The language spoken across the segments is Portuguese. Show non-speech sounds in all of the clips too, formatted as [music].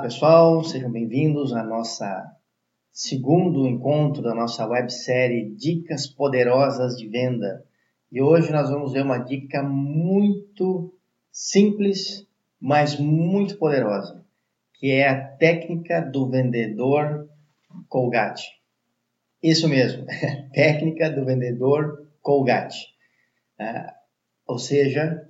pessoal, sejam bem-vindos à nossa segundo encontro da nossa websérie Dicas Poderosas de Venda. E hoje nós vamos ver uma dica muito simples, mas muito poderosa, que é a técnica do vendedor Colgate. Isso mesmo, [laughs] técnica do vendedor Colgate. Ah, ou seja,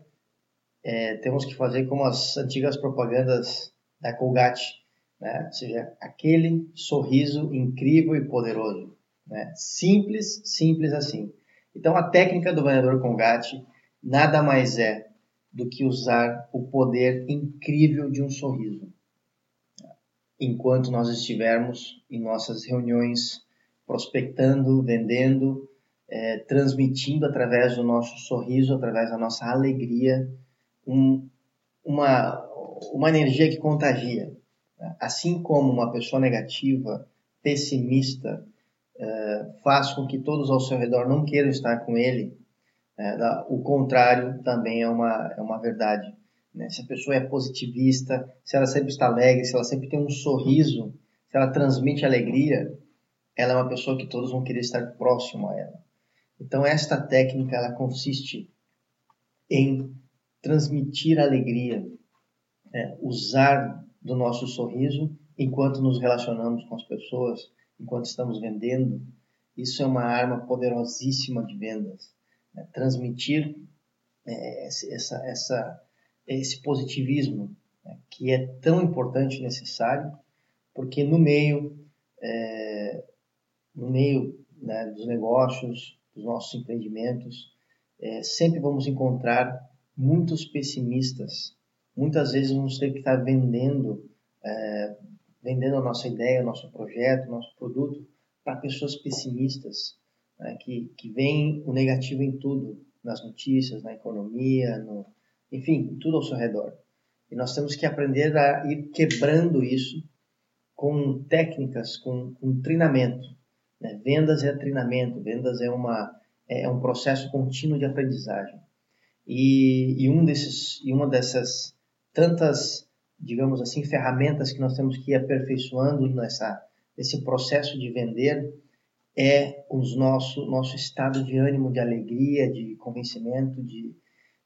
é, temos que fazer como as antigas propagandas da Colgate, né? ou seja, aquele sorriso incrível e poderoso. Né? Simples, simples assim. Então, a técnica do vendedor Colgate nada mais é do que usar o poder incrível de um sorriso. Enquanto nós estivermos em nossas reuniões prospectando, vendendo, é, transmitindo através do nosso sorriso, através da nossa alegria, um, uma, uma energia que contagia. Assim como uma pessoa negativa, pessimista, eh, faz com que todos ao seu redor não queiram estar com ele, eh, o contrário também é uma, é uma verdade. Né? Se a pessoa é positivista, se ela sempre está alegre, se ela sempre tem um sorriso, se ela transmite alegria, ela é uma pessoa que todos vão querer estar próximo a ela. Então esta técnica ela consiste em transmitir alegria, é, usar do nosso sorriso enquanto nos relacionamos com as pessoas, enquanto estamos vendendo. Isso é uma arma poderosíssima de vendas. Né? Transmitir é, essa, essa, esse positivismo né? que é tão importante e necessário, porque no meio, é, no meio né, dos negócios, dos nossos empreendimentos, é, sempre vamos encontrar muitos pessimistas muitas vezes vamos ter que estar vendendo, é, vendendo a nossa ideia, o nosso projeto, o nosso produto para pessoas pessimistas, né, que, que veem o negativo em tudo, nas notícias, na economia, no, enfim, tudo ao seu redor. E nós temos que aprender a ir quebrando isso com técnicas, com, com treinamento. Né? Vendas é treinamento, vendas é, uma, é um processo contínuo de aprendizagem. E, e, um desses, e uma dessas tantas, digamos assim, ferramentas que nós temos que ir aperfeiçoando nessa, nesse processo de vender é o nosso, nosso estado de ânimo, de alegria, de convencimento, de,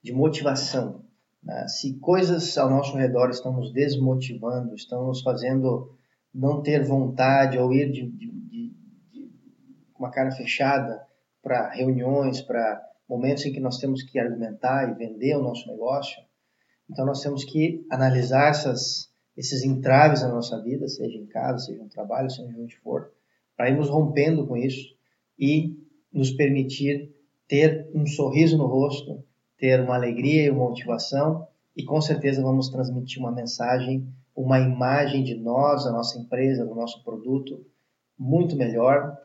de motivação. Né? Se coisas ao nosso redor estão nos desmotivando, estão nos fazendo não ter vontade ou ir de, de, de, de uma cara fechada para reuniões, para momentos em que nós temos que argumentar e vender o nosso negócio, então nós temos que analisar essas, esses entraves na nossa vida, seja em casa, seja no trabalho, seja onde for, para irmos rompendo com isso e nos permitir ter um sorriso no rosto, ter uma alegria e uma motivação e com certeza vamos transmitir uma mensagem, uma imagem de nós, da nossa empresa, do nosso produto muito melhor,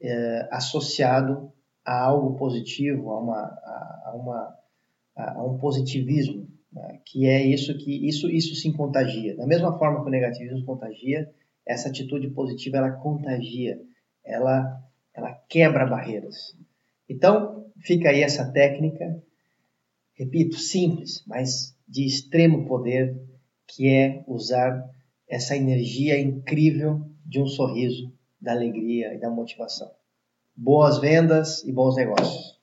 é, associado a algo positivo, a, uma, a, a, uma, a um positivismo? Que é isso que isso isso se contagia. Da mesma forma que o negativismo contagia, essa atitude positiva ela contagia, ela ela quebra barreiras. Então fica aí essa técnica, repito, simples, mas de extremo poder, que é usar essa energia incrível de um sorriso, da alegria e da motivação. Boas vendas e bons negócios.